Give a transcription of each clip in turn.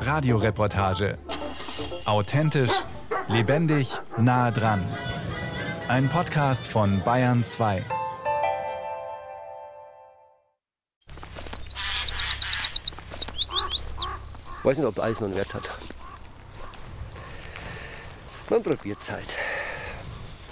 Radioreportage. Authentisch, lebendig, nah dran. Ein Podcast von Bayern 2. Ich weiß nicht, ob alles noch einen Wert hat. Man probiert es halt.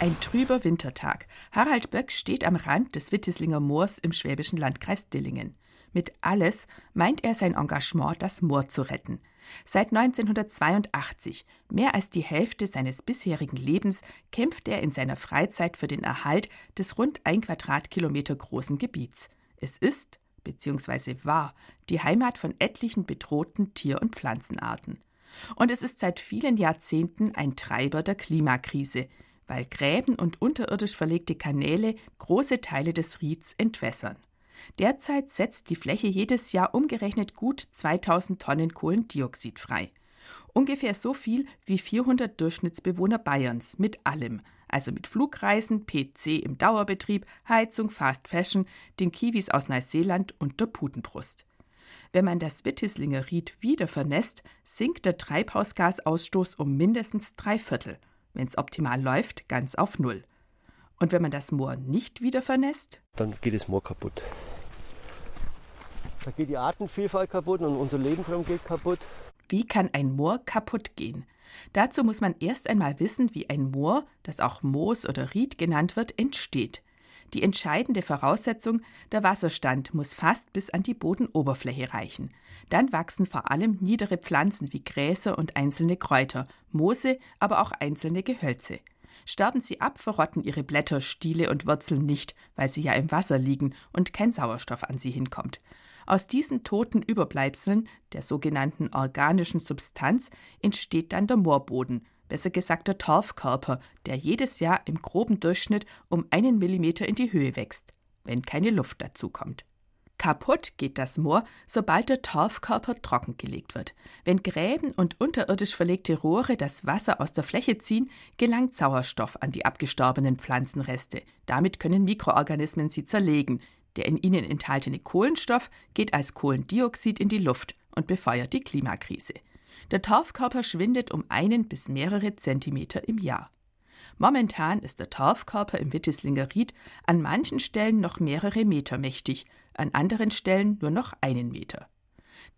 Ein trüber Wintertag. Harald Böck steht am Rand des Wittislinger Moors im schwäbischen Landkreis Dillingen. Mit alles meint er sein Engagement, das Moor zu retten. Seit 1982, mehr als die Hälfte seines bisherigen Lebens, kämpft er in seiner Freizeit für den Erhalt des rund ein Quadratkilometer großen Gebiets. Es ist, bzw. war, die Heimat von etlichen bedrohten Tier- und Pflanzenarten. Und es ist seit vielen Jahrzehnten ein Treiber der Klimakrise – weil Gräben und unterirdisch verlegte Kanäle große Teile des Rieds entwässern. Derzeit setzt die Fläche jedes Jahr umgerechnet gut 2000 Tonnen Kohlendioxid frei. Ungefähr so viel wie 400 Durchschnittsbewohner Bayerns mit allem, also mit Flugreisen, PC im Dauerbetrieb, Heizung, Fast Fashion, den Kiwis aus Neuseeland und der Putenbrust. Wenn man das Wittislinger Ried wieder vernässt, sinkt der Treibhausgasausstoß um mindestens drei Viertel wenn es optimal läuft, ganz auf Null. Und wenn man das Moor nicht wieder vernässt? Dann geht das Moor kaputt. Da geht die Artenvielfalt kaputt und unser Lebensraum geht kaputt. Wie kann ein Moor kaputt gehen? Dazu muss man erst einmal wissen, wie ein Moor, das auch Moos oder Ried genannt wird, entsteht. Die entscheidende Voraussetzung, der Wasserstand muss fast bis an die Bodenoberfläche reichen. Dann wachsen vor allem niedere Pflanzen wie Gräser und einzelne Kräuter, Moose, aber auch einzelne Gehölze. Sterben sie ab, verrotten ihre Blätter, Stiele und Wurzeln nicht, weil sie ja im Wasser liegen und kein Sauerstoff an sie hinkommt. Aus diesen toten Überbleibseln, der sogenannten organischen Substanz, entsteht dann der Moorboden, besser gesagt der Torfkörper, der jedes Jahr im groben Durchschnitt um einen Millimeter in die Höhe wächst, wenn keine Luft dazukommt. Kaputt geht das Moor, sobald der Torfkörper trockengelegt wird. Wenn Gräben und unterirdisch verlegte Rohre das Wasser aus der Fläche ziehen, gelangt Sauerstoff an die abgestorbenen Pflanzenreste. Damit können Mikroorganismen sie zerlegen. Der in ihnen enthaltene Kohlenstoff geht als Kohlendioxid in die Luft und befeuert die Klimakrise. Der Torfkörper schwindet um einen bis mehrere Zentimeter im Jahr. Momentan ist der Torfkörper im Wittislinger Ried an manchen Stellen noch mehrere Meter mächtig, an anderen Stellen nur noch einen Meter.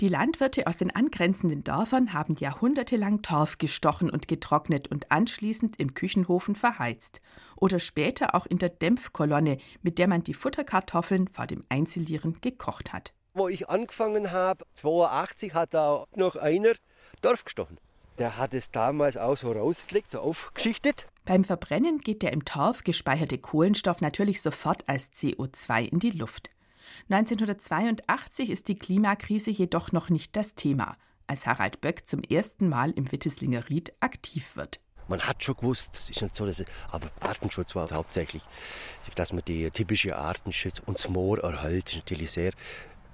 Die Landwirte aus den angrenzenden Dörfern haben jahrhundertelang Torf gestochen und getrocknet und anschließend im Küchenhofen verheizt oder später auch in der Dämpfkolonne, mit der man die Futterkartoffeln vor dem Einzelieren gekocht hat. Wo ich angefangen habe, 82, hat da noch einer Dorf gestochen. Der hat es damals auch so rausgelegt, so aufgeschichtet. Beim Verbrennen geht der im Torf gespeicherte Kohlenstoff natürlich sofort als CO2 in die Luft. 1982 ist die Klimakrise jedoch noch nicht das Thema, als Harald Böck zum ersten Mal im Wittislinger Ried aktiv wird. Man hat schon gewusst, es ist nicht so, dass es, aber Artenschutz war hauptsächlich, dass man die typische Artenschutz und das Moor erhält, ist natürlich sehr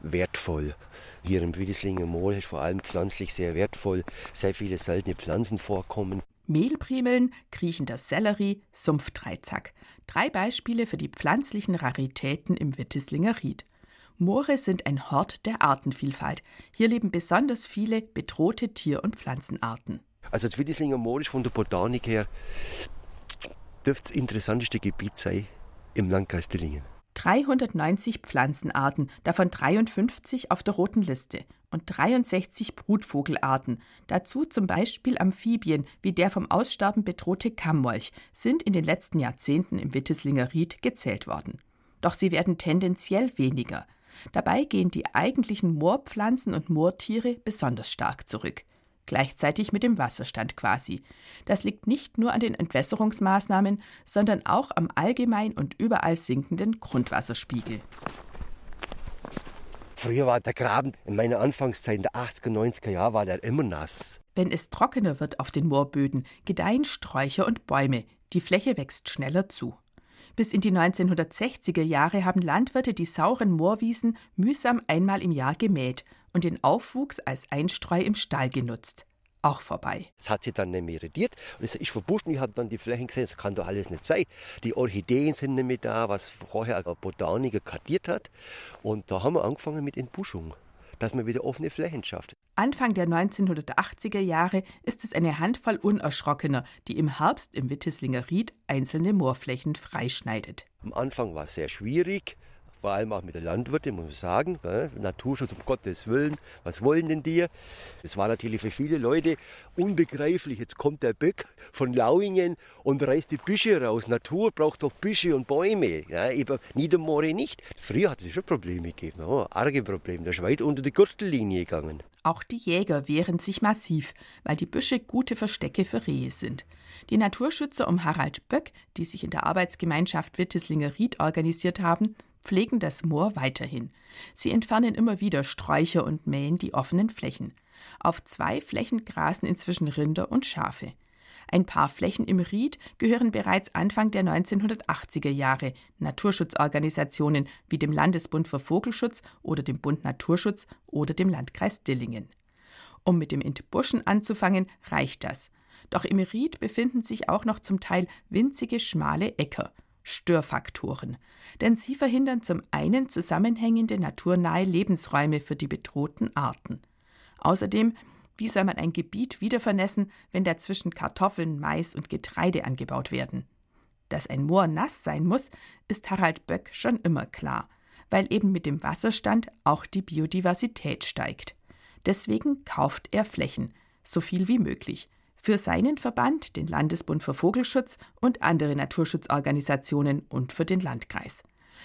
wertvoll. Hier im Wittislinger Moor ist vor allem pflanzlich sehr wertvoll, sehr viele seltene Pflanzen vorkommen. Mehlprimeln, kriechender Sellerie, Sumpfdreizack. Drei Beispiele für die pflanzlichen Raritäten im Wittislinger Ried. Moore sind ein Hort der Artenvielfalt. Hier leben besonders viele bedrohte Tier- und Pflanzenarten. Also das Wittislinger Moor ist von der Botanik her dürfte das interessanteste Gebiet sein im Landkreis Dillingen. 390 Pflanzenarten, davon 53 auf der roten Liste und 63 Brutvogelarten, dazu zum Beispiel Amphibien wie der vom Aussterben bedrohte Kammmolch, sind in den letzten Jahrzehnten im Wittislinger Ried gezählt worden. Doch sie werden tendenziell weniger. Dabei gehen die eigentlichen Moorpflanzen und Moortiere besonders stark zurück gleichzeitig mit dem Wasserstand quasi. Das liegt nicht nur an den Entwässerungsmaßnahmen, sondern auch am allgemein und überall sinkenden Grundwasserspiegel. Früher war der Graben in meiner Anfangszeit in der 80er, 90er Jahre war der immer nass. Wenn es trockener wird auf den Moorböden, gedeihen Sträucher und Bäume. Die Fläche wächst schneller zu. Bis in die 1960er Jahre haben Landwirte die sauren Moorwiesen mühsam einmal im Jahr gemäht und den Aufwuchs als Einstreu im Stall genutzt. Auch vorbei. Das hat sie dann nicht mehr rediert. Und es ist verbuschen. Ich habe dann die Flächen gesehen, das kann doch alles nicht sein. Die Orchideen sind nicht mehr da, was vorher ein Botaniker kartiert hat. Und da haben wir angefangen mit Entbuschung. Dass man wieder offene Flächen schafft. Anfang der 1980er Jahre ist es eine Handvoll Unerschrockener, die im Herbst im Wittislinger Ried einzelne Moorflächen freischneidet. Am Anfang war es sehr schwierig vor allem auch mit den Landwirten, muss man sagen. Gell? Naturschutz, um Gottes Willen, was wollen denn die? Es war natürlich für viele Leute unbegreiflich. Jetzt kommt der Böck von Lauingen und reißt die Büsche raus. Natur braucht doch Büsche und Bäume, ja, eben Niedermoore nicht. Früher hat es schon Probleme gegeben, oh, arge Probleme. Da ist weit unter die Gürtellinie gegangen. Auch die Jäger wehren sich massiv, weil die Büsche gute Verstecke für Rehe sind. Die Naturschützer um Harald Böck, die sich in der Arbeitsgemeinschaft Witteslinger Ried organisiert haben, pflegen das Moor weiterhin. Sie entfernen immer wieder Sträucher und mähen die offenen Flächen. Auf zwei Flächen grasen inzwischen Rinder und Schafe. Ein paar Flächen im Ried gehören bereits Anfang der 1980er Jahre Naturschutzorganisationen wie dem Landesbund für Vogelschutz oder dem Bund Naturschutz oder dem Landkreis Dillingen. Um mit dem Entbuschen anzufangen, reicht das. Doch im Ried befinden sich auch noch zum Teil winzige schmale Äcker. Störfaktoren, denn sie verhindern zum einen zusammenhängende naturnahe Lebensräume für die bedrohten Arten. Außerdem, wie soll man ein Gebiet wieder vernässen, wenn dazwischen Kartoffeln, Mais und Getreide angebaut werden? Dass ein Moor nass sein muss, ist Harald Böck schon immer klar, weil eben mit dem Wasserstand auch die Biodiversität steigt. Deswegen kauft er Flächen, so viel wie möglich, für seinen Verband, den Landesbund für Vogelschutz und andere Naturschutzorganisationen und für den Landkreis.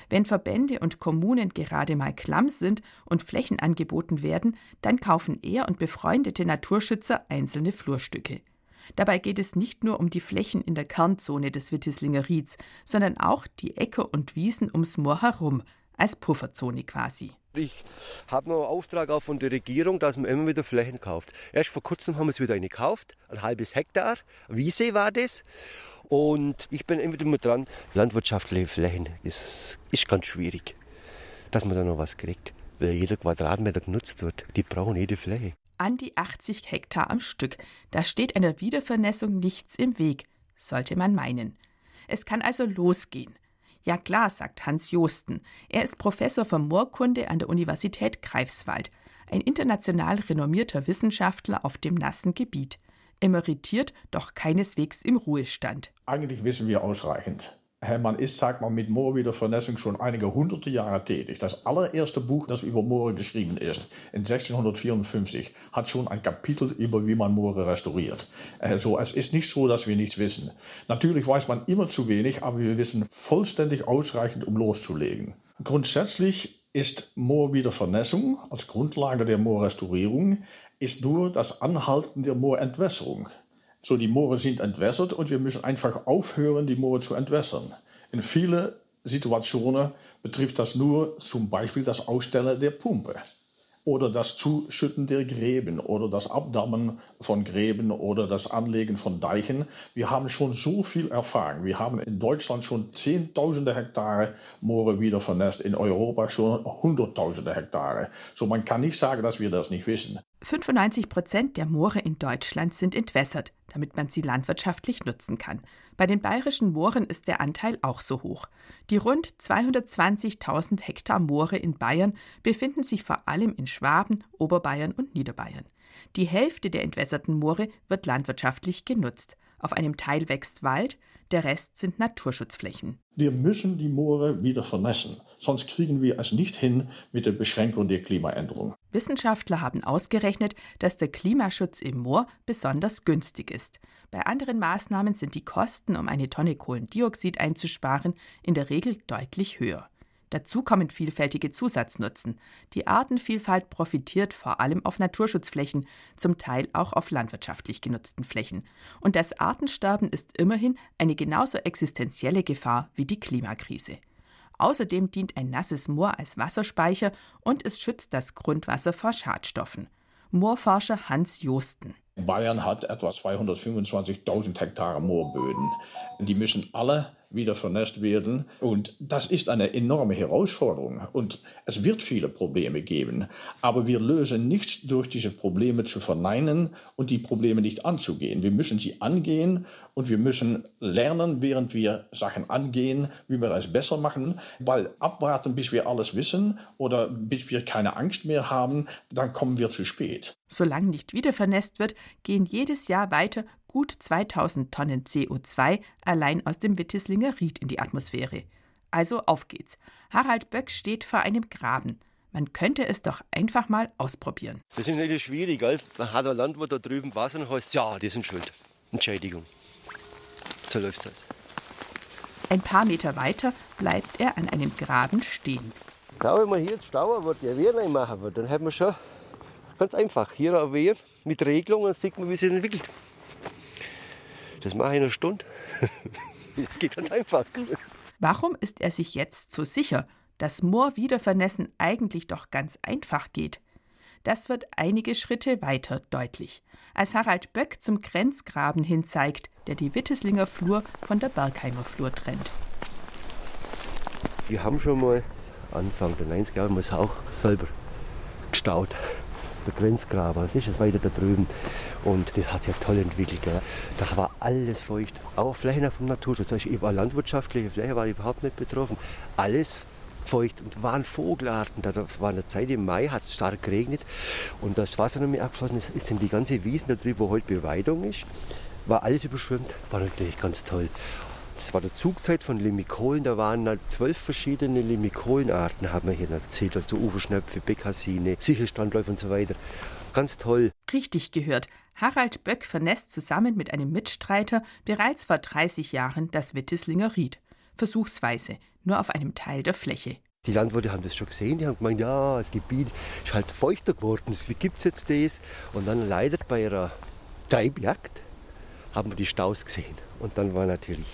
Wenn Verbände und Kommunen gerade mal klamm sind und Flächen angeboten werden, dann kaufen er und befreundete Naturschützer einzelne Flurstücke. Dabei geht es nicht nur um die Flächen in der Kernzone des Wittislinger Rieds, sondern auch die Äcker und Wiesen ums Moor herum, als Pufferzone quasi. Ich habe noch einen Auftrag auch von der Regierung, dass man immer wieder Flächen kauft. Erst vor kurzem haben wir es wieder eine gekauft, ein halbes Hektar. Wiese war das. Und ich bin immer wieder dran, landwirtschaftliche Flächen ist, ist ganz schwierig, dass man da noch was kriegt. Weil jeder Quadratmeter genutzt wird. Die brauchen jede Fläche. An die 80 Hektar am Stück. Da steht einer Wiedervernässung nichts im Weg, sollte man meinen. Es kann also losgehen. Ja klar, sagt Hans Josten. Er ist Professor für Moorkunde an der Universität Greifswald, ein international renommierter Wissenschaftler auf dem nassen Gebiet. Emeritiert, doch keineswegs im Ruhestand. Eigentlich wissen wir ausreichend. Man ist, sagt man, mit Moorwiedervernässung schon einige hunderte Jahre tätig. Das allererste Buch, das über Moore geschrieben ist, in 1654, hat schon ein Kapitel über, wie man Moore restauriert. Also, es ist nicht so, dass wir nichts wissen. Natürlich weiß man immer zu wenig, aber wir wissen vollständig ausreichend, um loszulegen. Grundsätzlich ist Moorwiedervernässung als Grundlage der Moorrestaurierung ist nur das Anhalten der Moorentwässerung. So, die Moore sind entwässert und wir müssen einfach aufhören, die Moore zu entwässern. In vielen Situationen betrifft das nur zum Beispiel das Ausstellen der Pumpe oder das Zuschütten der Gräben oder das Abdammen von Gräben oder das Anlegen von Deichen. Wir haben schon so viel Erfahrung. Wir haben in Deutschland schon Zehntausende Hektare Moore wieder vernässt, in Europa schon Hunderttausende Hektare. So man kann nicht sagen, dass wir das nicht wissen. 95 Prozent der Moore in Deutschland sind entwässert, damit man sie landwirtschaftlich nutzen kann. Bei den bayerischen Mooren ist der Anteil auch so hoch. Die rund 220.000 Hektar Moore in Bayern befinden sich vor allem in Schwaben, Oberbayern und Niederbayern. Die Hälfte der entwässerten Moore wird landwirtschaftlich genutzt. Auf einem Teil wächst Wald, der Rest sind Naturschutzflächen. Wir müssen die Moore wieder vernässen, sonst kriegen wir es nicht hin mit der Beschränkung der Klimaänderung. Wissenschaftler haben ausgerechnet, dass der Klimaschutz im Moor besonders günstig ist. Bei anderen Maßnahmen sind die Kosten, um eine Tonne Kohlendioxid einzusparen, in der Regel deutlich höher. Dazu kommen vielfältige Zusatznutzen. Die Artenvielfalt profitiert vor allem auf Naturschutzflächen, zum Teil auch auf landwirtschaftlich genutzten Flächen. Und das Artensterben ist immerhin eine genauso existenzielle Gefahr wie die Klimakrise. Außerdem dient ein nasses Moor als Wasserspeicher und es schützt das Grundwasser vor Schadstoffen. Moorforscher Hans Josten. Bayern hat etwa 225.000 Hektare Moorböden. Die müssen alle wieder vernässt werden. Und das ist eine enorme Herausforderung. Und es wird viele Probleme geben. Aber wir lösen nichts durch diese Probleme zu verneinen und die Probleme nicht anzugehen. Wir müssen sie angehen und wir müssen lernen, während wir Sachen angehen, wie wir es besser machen. Weil abwarten, bis wir alles wissen oder bis wir keine Angst mehr haben, dann kommen wir zu spät. Solange nicht wieder vernässt wird, gehen jedes Jahr weiter gut 2000 Tonnen CO2 allein aus dem Wittislinger Ried in die Atmosphäre. Also auf geht's. Harald Böck steht vor einem Graben. Man könnte es doch einfach mal ausprobieren. Das ist natürlich schwierig, gell? Da hat der Landwirt da drüben Wasser und heißt, ja, die sind schuld. Entschädigung. So läuft's aus. Ein paar Meter weiter bleibt er an einem Graben stehen. Da, wenn man hier jetzt Stauer wird, ja, Wehr machen wird, dann hat man schon ganz einfach hier ein Wehr mit Regelungen, dann sieht man, wie es sich entwickelt. Das mache ich in einer Stunde. Es geht ganz einfach. Warum ist er sich jetzt so sicher, dass Moorwiedervernässen eigentlich doch ganz einfach geht? Das wird einige Schritte weiter deutlich, als Harald Böck zum Grenzgraben hin zeigt, der die Witteslinger Flur von der Bergheimer Flur trennt. Wir haben schon mal Anfang der 90er Jahre auch selber gestaut. Der Grenzgraben, das ist es weiter da drüben. Und das hat sich ja toll entwickelt. Gell. Da war alles feucht. Auch Flächen vom Naturschutz. Also überall landwirtschaftliche Fläche war überhaupt nicht betroffen. Alles feucht und waren Vogelarten. Das war eine Zeit im Mai, hat es stark geregnet und das Wasser noch mehr abgeflossen ist, ist in die ganze Wiesen da drüben, wo heute Beweidung ist, war alles überschwemmt. War natürlich ganz toll. Das war der Zugzeit von Limikolen. Da waren halt zwölf verschiedene Limikolenarten, haben wir hier erzählt. Also Uferschnöpfe, Bekassine, Sichelstrandläufe und so weiter. Ganz toll. Richtig gehört. Harald Böck vernässt zusammen mit einem Mitstreiter bereits vor 30 Jahren das Wittislinger Ried. Versuchsweise, nur auf einem Teil der Fläche. Die Landwirte haben das schon gesehen, die haben gemeint, ja, das Gebiet ist halt feuchter geworden, wie gibt es jetzt das? Und dann leider bei ihrer Treibjagd haben wir die Staus gesehen. Und dann war natürlich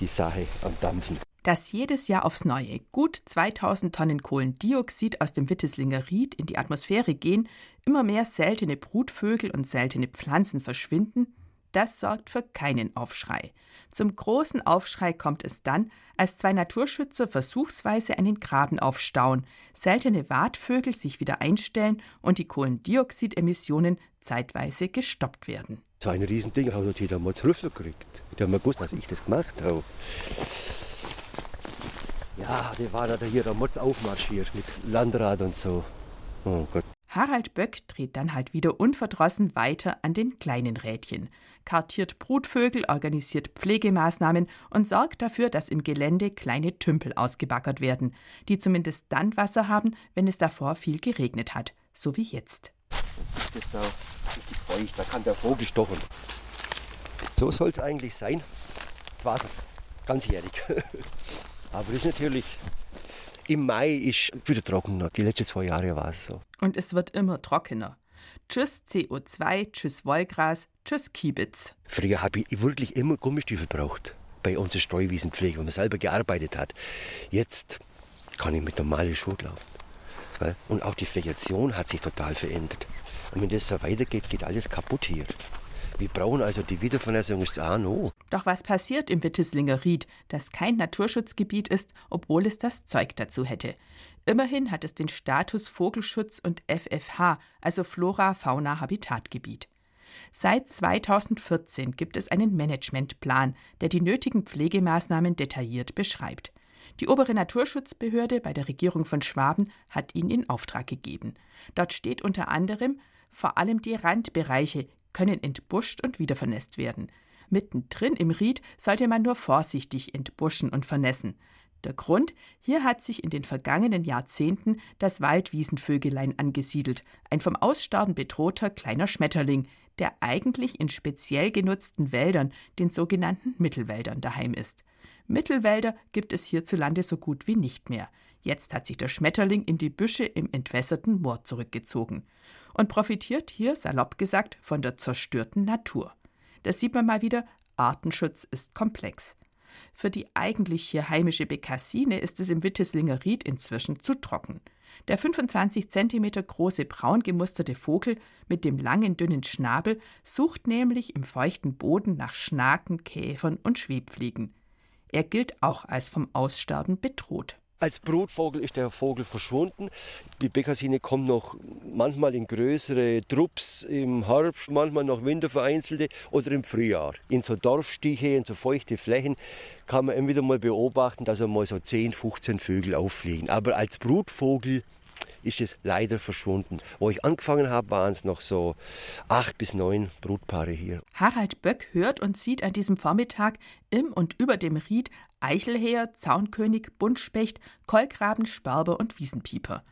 die Sache am Dampfen. Dass jedes Jahr aufs Neue gut 2000 Tonnen Kohlendioxid aus dem Wittislinger Ried in die Atmosphäre gehen, immer mehr seltene Brutvögel und seltene Pflanzen verschwinden, das sorgt für keinen Aufschrei. Zum großen Aufschrei kommt es dann, als zwei Naturschützer versuchsweise einen Graben aufstauen, seltene Wartvögel sich wieder einstellen und die Kohlendioxidemissionen zeitweise gestoppt werden. So ein Riesending haben die damals Rüffel gekriegt. Die haben gewusst, dass ich das gemacht habe. Ja, die waren da hier am Motz aufmarschiert mit Landrad und so. Oh Gott. Harald Böck dreht dann halt wieder unverdrossen weiter an den kleinen Rädchen, kartiert Brutvögel, organisiert Pflegemaßnahmen und sorgt dafür, dass im Gelände kleine Tümpel ausgebaggert werden, die zumindest dann Wasser haben, wenn es davor viel geregnet hat, so wie jetzt. Jetzt ist das da richtig feucht, da kann der Vogel stochen. So soll es eigentlich sein. Das war's, ganzjährig. Aber das ist natürlich im Mai ist wieder trockener. Die letzten zwei Jahre war es so. Und es wird immer trockener. Tschüss CO2, tschüss Wollgras, tschüss Kiebitz. Früher habe ich wirklich immer Gummistiefel gebraucht. Bei unserer Streuwiesenpflege, wo man selber gearbeitet hat. Jetzt kann ich mit normalen Schuhen laufen. Und auch die Vegetation hat sich total verändert. Und wenn das so weitergeht, geht alles kaputt hier. Wir brauchen also die Wiedervernässung ist auch noch. Doch was passiert im Wittislinger Ried, das kein Naturschutzgebiet ist, obwohl es das Zeug dazu hätte? Immerhin hat es den Status Vogelschutz und FFH, also Flora-Fauna-Habitatgebiet. Seit 2014 gibt es einen Managementplan, der die nötigen Pflegemaßnahmen detailliert beschreibt. Die obere Naturschutzbehörde bei der Regierung von Schwaben hat ihn in Auftrag gegeben. Dort steht unter anderem, vor allem die Randbereiche können entbuscht und wieder vernässt werden. Mittendrin im Ried sollte man nur vorsichtig entbuschen und vernässen. Der Grund, hier hat sich in den vergangenen Jahrzehnten das Waldwiesenvögelein angesiedelt, ein vom Aussterben bedrohter kleiner Schmetterling, der eigentlich in speziell genutzten Wäldern, den sogenannten Mittelwäldern, daheim ist. Mittelwälder gibt es hierzulande so gut wie nicht mehr. Jetzt hat sich der Schmetterling in die Büsche im entwässerten Moor zurückgezogen und profitiert hier, salopp gesagt, von der zerstörten Natur. Da sieht man mal wieder, Artenschutz ist komplex. Für die eigentlich hier heimische Bekassine ist es im Wittislinger Ried inzwischen zu trocken. Der 25 cm große braun gemusterte Vogel mit dem langen dünnen Schnabel sucht nämlich im feuchten Boden nach Schnaken, Käfern und Schwebfliegen. Er gilt auch als vom Aussterben bedroht. Als Brutvogel ist der Vogel verschwunden. Die Bekassine kommt noch manchmal in größere Trupps im Herbst, manchmal noch wintervereinzelte oder im Frühjahr. In so Dorfstiche, in so feuchte Flächen kann man immer wieder mal beobachten, dass einmal so 10, 15 Vögel auffliegen. Aber als Brutvogel ist es leider verschwunden. Wo ich angefangen habe, waren es noch so acht bis neun Brutpaare hier. Harald Böck hört und sieht an diesem Vormittag im und über dem Ried Eichelheer, Zaunkönig, Buntspecht, Kolkraben, Sperber und Wiesenpieper.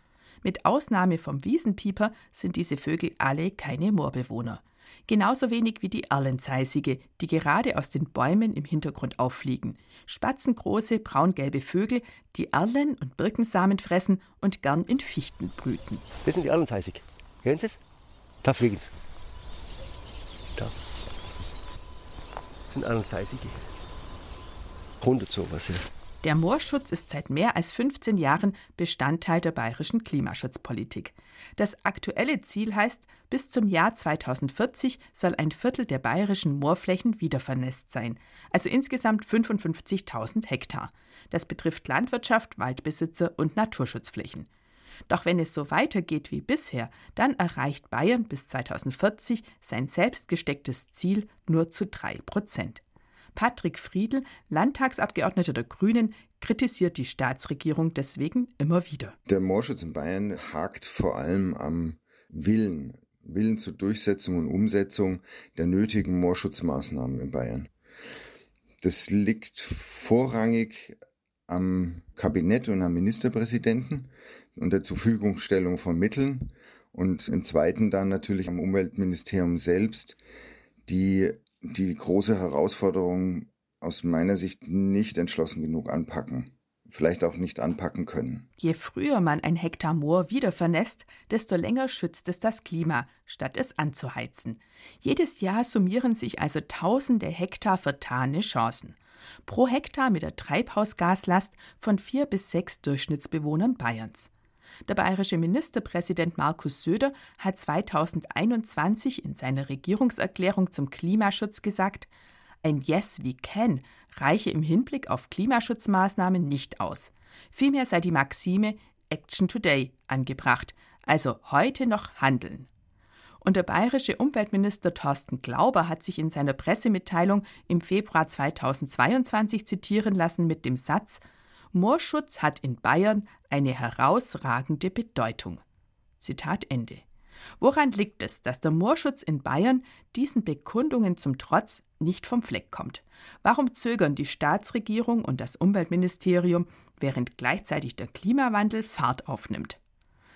Mit Ausnahme vom Wiesenpieper sind diese Vögel alle keine Moorbewohner. Genauso wenig wie die Erlenzeisige, die gerade aus den Bäumen im Hintergrund auffliegen. Spatzengroße, braungelbe Vögel, die Erlen und Birkensamen fressen und gern in Fichten brüten. Das sind die Erlenzeisig. Hören Sie es? Da fliegen sie. Da. Das sind Erlenzeisige. 100 sowas, ja. Der Moorschutz ist seit mehr als 15 Jahren Bestandteil der bayerischen Klimaschutzpolitik. Das aktuelle Ziel heißt, bis zum Jahr 2040 soll ein Viertel der bayerischen Moorflächen wiedervernässt sein, also insgesamt 55.000 Hektar. Das betrifft Landwirtschaft, Waldbesitzer und Naturschutzflächen. Doch wenn es so weitergeht wie bisher, dann erreicht Bayern bis 2040 sein selbst gestecktes Ziel nur zu drei Prozent. Patrick Friedl, Landtagsabgeordneter der Grünen, kritisiert die Staatsregierung deswegen immer wieder. Der Moorschutz in Bayern hakt vor allem am Willen, Willen zur Durchsetzung und Umsetzung der nötigen Moorschutzmaßnahmen in Bayern. Das liegt vorrangig am Kabinett und am Ministerpräsidenten und der Zurverfügungstellung von Mitteln und im zweiten dann natürlich am Umweltministerium selbst, die die große Herausforderung aus meiner Sicht nicht entschlossen genug anpacken. Vielleicht auch nicht anpacken können. Je früher man ein Hektar Moor wieder vernässt, desto länger schützt es das Klima, statt es anzuheizen. Jedes Jahr summieren sich also tausende Hektar vertane Chancen. Pro Hektar mit der Treibhausgaslast von vier bis sechs Durchschnittsbewohnern Bayerns. Der bayerische Ministerpräsident Markus Söder hat 2021 in seiner Regierungserklärung zum Klimaschutz gesagt, ein Yes we can reiche im Hinblick auf Klimaschutzmaßnahmen nicht aus. Vielmehr sei die Maxime Action Today angebracht, also heute noch handeln. Und der bayerische Umweltminister Thorsten Glauber hat sich in seiner Pressemitteilung im Februar 2022 zitieren lassen mit dem Satz Moorschutz hat in Bayern eine herausragende Bedeutung. Zitat Ende. Woran liegt es, dass der Moorschutz in Bayern diesen Bekundungen zum Trotz nicht vom Fleck kommt? Warum zögern die Staatsregierung und das Umweltministerium, während gleichzeitig der Klimawandel Fahrt aufnimmt?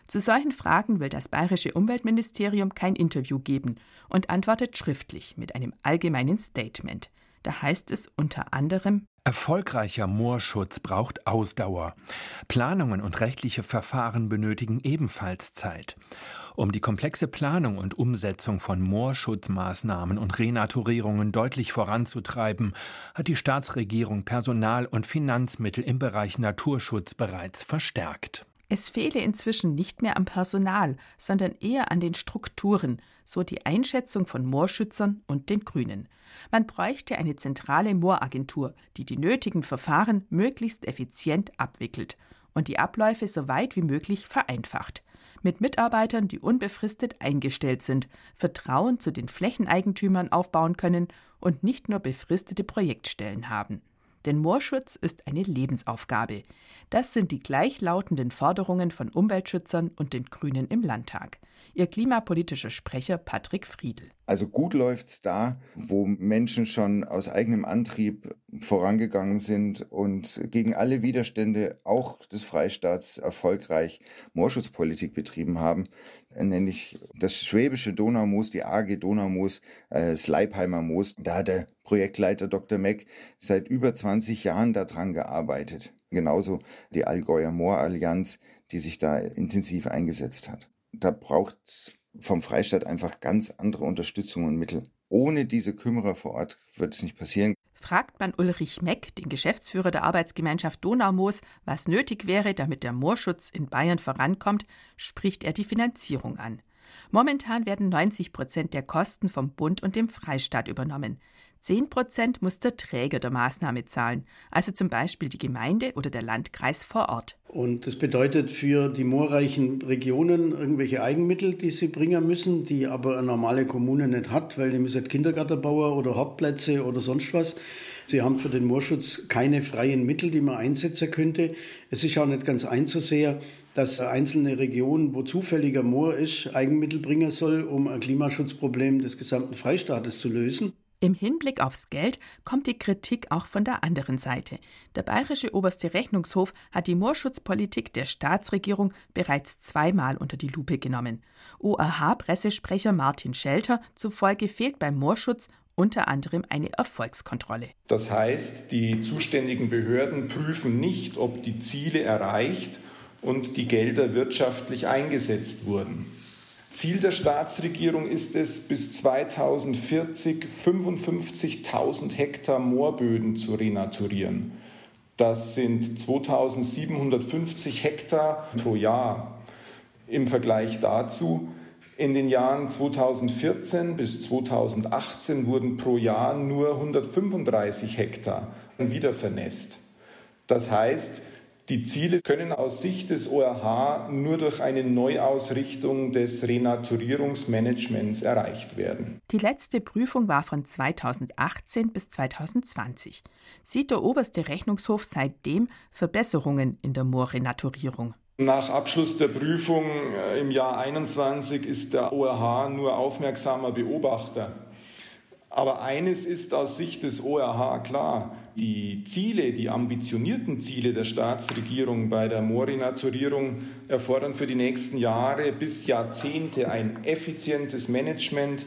Zu solchen Fragen will das bayerische Umweltministerium kein Interview geben und antwortet schriftlich mit einem allgemeinen Statement. Da heißt es unter anderem Erfolgreicher Moorschutz braucht Ausdauer. Planungen und rechtliche Verfahren benötigen ebenfalls Zeit. Um die komplexe Planung und Umsetzung von Moorschutzmaßnahmen und Renaturierungen deutlich voranzutreiben, hat die Staatsregierung Personal und Finanzmittel im Bereich Naturschutz bereits verstärkt. Es fehle inzwischen nicht mehr am Personal, sondern eher an den Strukturen, so die Einschätzung von Moorschützern und den Grünen. Man bräuchte eine zentrale Mooragentur, die die nötigen Verfahren möglichst effizient abwickelt und die Abläufe so weit wie möglich vereinfacht. Mit Mitarbeitern, die unbefristet eingestellt sind, Vertrauen zu den Flächeneigentümern aufbauen können und nicht nur befristete Projektstellen haben. Denn Moorschutz ist eine Lebensaufgabe. Das sind die gleichlautenden Forderungen von Umweltschützern und den Grünen im Landtag. Ihr klimapolitischer Sprecher Patrick Friedl. Also gut läuft's da, wo Menschen schon aus eigenem Antrieb vorangegangen sind und gegen alle Widerstände auch des Freistaats erfolgreich Moorschutzpolitik betrieben haben. Nenne ich das schwäbische Donaumoos, die AG Donaumoos, äh, das Leipheimer Moos. Da hat der Projektleiter Dr. Meck seit über 20 Jahren daran gearbeitet. Genauso die Allgäuer Moorallianz, die sich da intensiv eingesetzt hat da braucht es vom Freistaat einfach ganz andere Unterstützung und Mittel. Ohne diese Kümmerer vor Ort wird es nicht passieren. Fragt man Ulrich Meck, den Geschäftsführer der Arbeitsgemeinschaft Donaumoos, was nötig wäre, damit der Moorschutz in Bayern vorankommt, spricht er die Finanzierung an. Momentan werden 90 Prozent der Kosten vom Bund und dem Freistaat übernommen. 10 Prozent muss der Träger der Maßnahme zahlen, also zum Beispiel die Gemeinde oder der Landkreis vor Ort. Und das bedeutet für die moorreichen Regionen irgendwelche Eigenmittel, die sie bringen müssen, die aber eine normale Kommune nicht hat, weil die müssen Kindergarten bauen oder Hartplätze oder sonst was. Sie haben für den Moorschutz keine freien Mittel, die man einsetzen könnte. Es ist auch nicht ganz einzusehen, dass eine einzelne Region, wo zufälliger Moor ist, Eigenmittel bringen soll, um ein Klimaschutzproblem des gesamten Freistaates zu lösen. Im Hinblick aufs Geld kommt die Kritik auch von der anderen Seite. Der bayerische oberste Rechnungshof hat die Moorschutzpolitik der Staatsregierung bereits zweimal unter die Lupe genommen. OAH-Pressesprecher Martin Schelter zufolge fehlt beim Moorschutz unter anderem eine Erfolgskontrolle. Das heißt, die zuständigen Behörden prüfen nicht, ob die Ziele erreicht und die Gelder wirtschaftlich eingesetzt wurden. Ziel der Staatsregierung ist es, bis 2040 55.000 Hektar Moorböden zu renaturieren. Das sind 2750 Hektar pro Jahr. Im Vergleich dazu, in den Jahren 2014 bis 2018 wurden pro Jahr nur 135 Hektar wiedervernässt. Das heißt, die Ziele können aus Sicht des ORH nur durch eine Neuausrichtung des Renaturierungsmanagements erreicht werden. Die letzte Prüfung war von 2018 bis 2020. Sieht der oberste Rechnungshof seitdem Verbesserungen in der Moorrenaturierung? Nach Abschluss der Prüfung äh, im Jahr 2021 ist der ORH nur aufmerksamer Beobachter. Aber eines ist aus Sicht des ORH klar. Die Ziele, die ambitionierten Ziele der Staatsregierung bei der Moorrenaturierung erfordern für die nächsten Jahre bis Jahrzehnte ein effizientes Management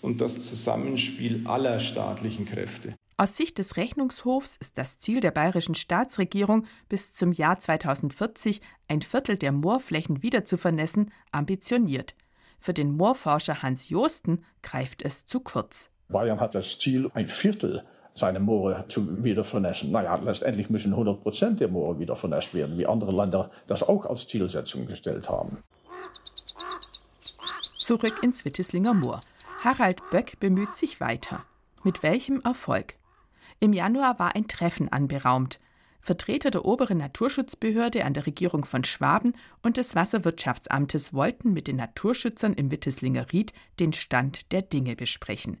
und das Zusammenspiel aller staatlichen Kräfte. Aus Sicht des Rechnungshofs ist das Ziel der bayerischen Staatsregierung, bis zum Jahr 2040 ein Viertel der Moorflächen wieder zu vernässen, ambitioniert. Für den Moorforscher Hans Josten greift es zu kurz. Bayern hat das Ziel, ein Viertel seiner Moore zu wieder vernässen. Naja, letztendlich müssen 100 Prozent der Moore wieder vernässt werden, wie andere Länder das auch als Zielsetzung gestellt haben. Zurück ins Witteslinger Moor. Harald Böck bemüht sich weiter. Mit welchem Erfolg? Im Januar war ein Treffen anberaumt. Vertreter der oberen Naturschutzbehörde an der Regierung von Schwaben und des Wasserwirtschaftsamtes wollten mit den Naturschützern im Witteslinger Ried den Stand der Dinge besprechen.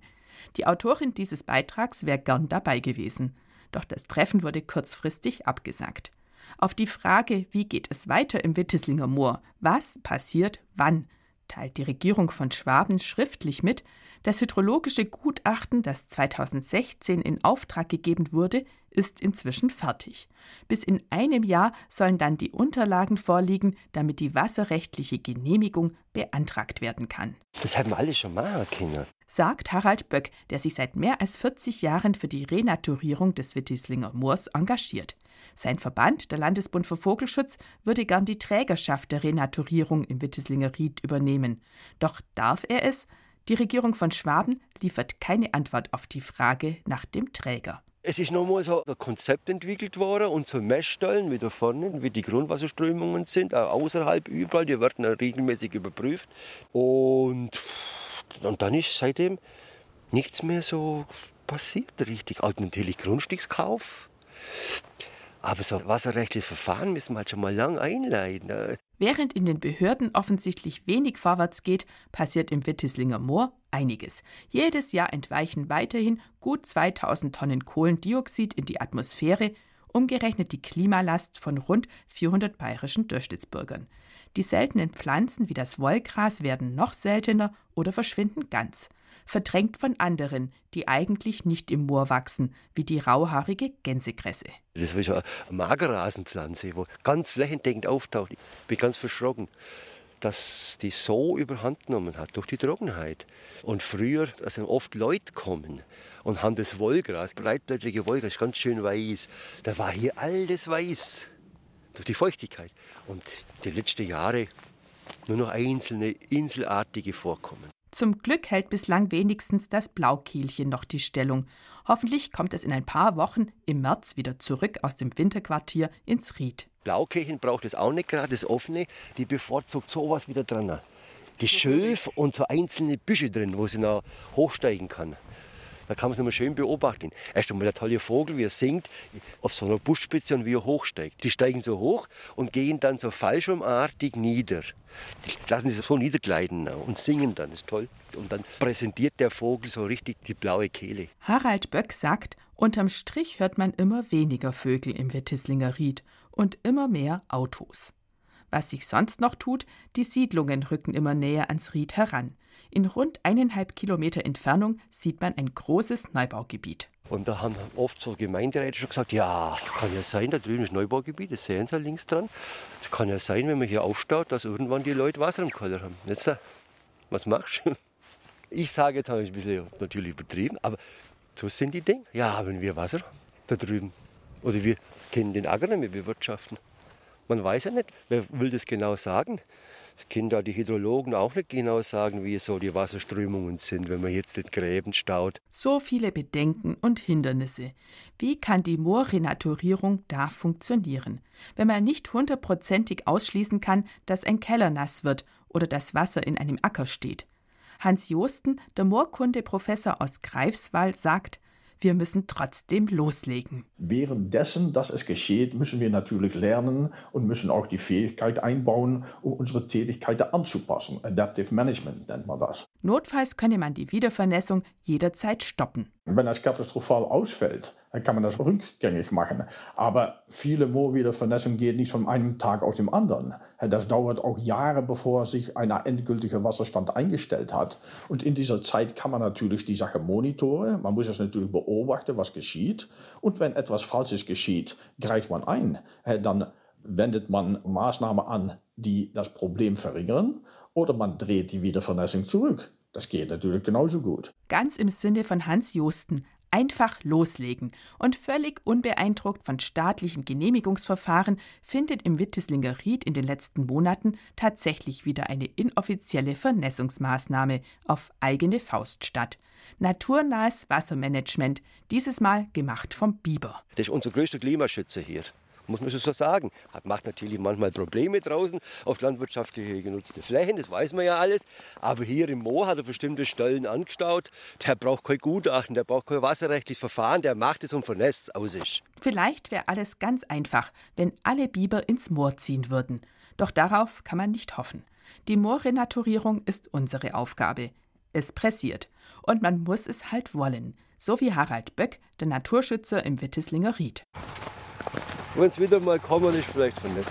Die Autorin dieses Beitrags wäre gern dabei gewesen. Doch das Treffen wurde kurzfristig abgesagt. Auf die Frage, wie geht es weiter im Witteslinger Moor, was passiert wann, teilt die Regierung von Schwaben schriftlich mit, das hydrologische Gutachten, das 2016 in Auftrag gegeben wurde, ist inzwischen fertig. Bis in einem Jahr sollen dann die Unterlagen vorliegen, damit die wasserrechtliche Genehmigung beantragt werden kann. Das haben wir alle schon machen können. Sagt Harald Böck, der sich seit mehr als 40 Jahren für die Renaturierung des Wittislinger Moors engagiert. Sein Verband, der Landesbund für Vogelschutz, würde gern die Trägerschaft der Renaturierung im Wittislinger Ried übernehmen. Doch darf er es? Die Regierung von Schwaben liefert keine Antwort auf die Frage nach dem Träger. Es ist nochmal so ein Konzept entwickelt worden und so Messstellen wie da vorne, wie die Grundwasserströmungen sind, auch außerhalb überall, die werden regelmäßig überprüft. Und, und dann ist seitdem nichts mehr so passiert richtig. Auch natürlich Grundstückskauf. Aber so wasserrechtliches Verfahren müssen wir halt schon mal lang einleiten. Ne? Während in den Behörden offensichtlich wenig vorwärts geht, passiert im Wittislinger Moor einiges. Jedes Jahr entweichen weiterhin gut 2000 Tonnen Kohlendioxid in die Atmosphäre, umgerechnet die Klimalast von rund 400 bayerischen Durchschnittsbürgern. Die seltenen Pflanzen wie das Wollgras werden noch seltener oder verschwinden ganz verdrängt von anderen, die eigentlich nicht im Moor wachsen, wie die rauhaarige Gänsekresse. Das so eine Magerrasenpflanze, die ganz flächendeckend auftaucht. Ich bin ganz verschrocken, dass die so überhand genommen hat durch die Trockenheit. Und früher, also oft Leute kommen und haben das Wollgras, breitblättrige Wollgras, ganz schön weiß. Da war hier alles weiß durch die Feuchtigkeit. Und die letzten Jahre nur noch einzelne inselartige Vorkommen. Zum Glück hält bislang wenigstens das Blaukielchen noch die Stellung. Hoffentlich kommt es in ein paar Wochen im März wieder zurück aus dem Winterquartier ins Ried. Blaukehlchen braucht es auch nicht gerade, das offene, die bevorzugt sowas wieder dran. Geschöf und so einzelne Büsche drin, wo sie noch hochsteigen kann. Da kann man es nochmal schön beobachten. Erst einmal der tolle Vogel, wie er singt, auf so einer Buschspitze und wie er hochsteigt. Die steigen so hoch und gehen dann so fallschirmartig nieder. Die lassen sich so niedergleiten und singen dann, das ist toll. Und dann präsentiert der Vogel so richtig die blaue Kehle. Harald Böck sagt, unterm Strich hört man immer weniger Vögel im Wettislinger Ried und immer mehr Autos. Was sich sonst noch tut, die Siedlungen rücken immer näher ans Ried heran. In rund eineinhalb Kilometer Entfernung sieht man ein großes Neubaugebiet. Und da haben oft so Gemeinderäte schon gesagt, ja, kann ja sein, da drüben ist Neubaugebiet, das sehen Sie links dran. Es kann ja sein, wenn man hier aufstaut, dass irgendwann die Leute Wasser im Keller haben. Jetzt, was machst du? Ich sage, jetzt habe ich ein bisschen natürlich übertrieben, aber so sind die Dinge. Ja, haben wir Wasser da drüben. Oder wir können den Acker nicht mehr bewirtschaften. Man weiß ja nicht, wer will das genau sagen. Da die Hydrologen auch nicht genau sagen, wie so die Wasserströmungen sind, wenn man jetzt den Gräben staut. So viele Bedenken und Hindernisse. Wie kann die Moorrenaturierung da funktionieren, wenn man nicht hundertprozentig ausschließen kann, dass ein Keller nass wird oder das Wasser in einem Acker steht? Hans Josten, der Moorkunde-Professor aus Greifswald, sagt, wir müssen trotzdem loslegen. Währenddessen, dass es geschieht, müssen wir natürlich lernen und müssen auch die Fähigkeit einbauen, um unsere Tätigkeiten anzupassen. Adaptive Management nennt man das. Notfalls könne man die Wiedervernässung jederzeit stoppen. Wenn das katastrophal ausfällt, dann kann man das rückgängig machen. Aber viele Moorwiedervernässung geht nicht von einem Tag auf den anderen. Das dauert auch Jahre, bevor sich ein endgültiger Wasserstand eingestellt hat. Und in dieser Zeit kann man natürlich die Sache monitoren. Man muss es natürlich beobachten, was geschieht. Und wenn etwas Falsches geschieht, greift man ein. Dann wendet man Maßnahmen an, die das Problem verringern. Oder man dreht die Wiedervernässung zurück. Das geht natürlich genauso gut. Ganz im Sinne von Hans Josten. Einfach loslegen. Und völlig unbeeindruckt von staatlichen Genehmigungsverfahren findet im Wittislinger Ried in den letzten Monaten tatsächlich wieder eine inoffizielle Vernässungsmaßnahme auf eigene Faust statt. Naturnahes Wassermanagement, dieses Mal gemacht vom Biber. Das ist unser größter Klimaschützer hier muss man so sagen. Hat, macht natürlich manchmal Probleme draußen auf landwirtschaftliche genutzte Flächen, das weiß man ja alles. Aber hier im Moor hat er bestimmte Stellen angestaut. Der braucht kein Gutachten, der braucht kein wasserrechtliches Verfahren, der macht es und vernässt es aus ist. Vielleicht wäre alles ganz einfach, wenn alle Biber ins Moor ziehen würden. Doch darauf kann man nicht hoffen. Die Moorrenaturierung ist unsere Aufgabe. Es pressiert. Und man muss es halt wollen. So wie Harald Böck, der Naturschützer im Wittislinger Ried. Wenn es wieder mal kommen ist, vielleicht vernässt.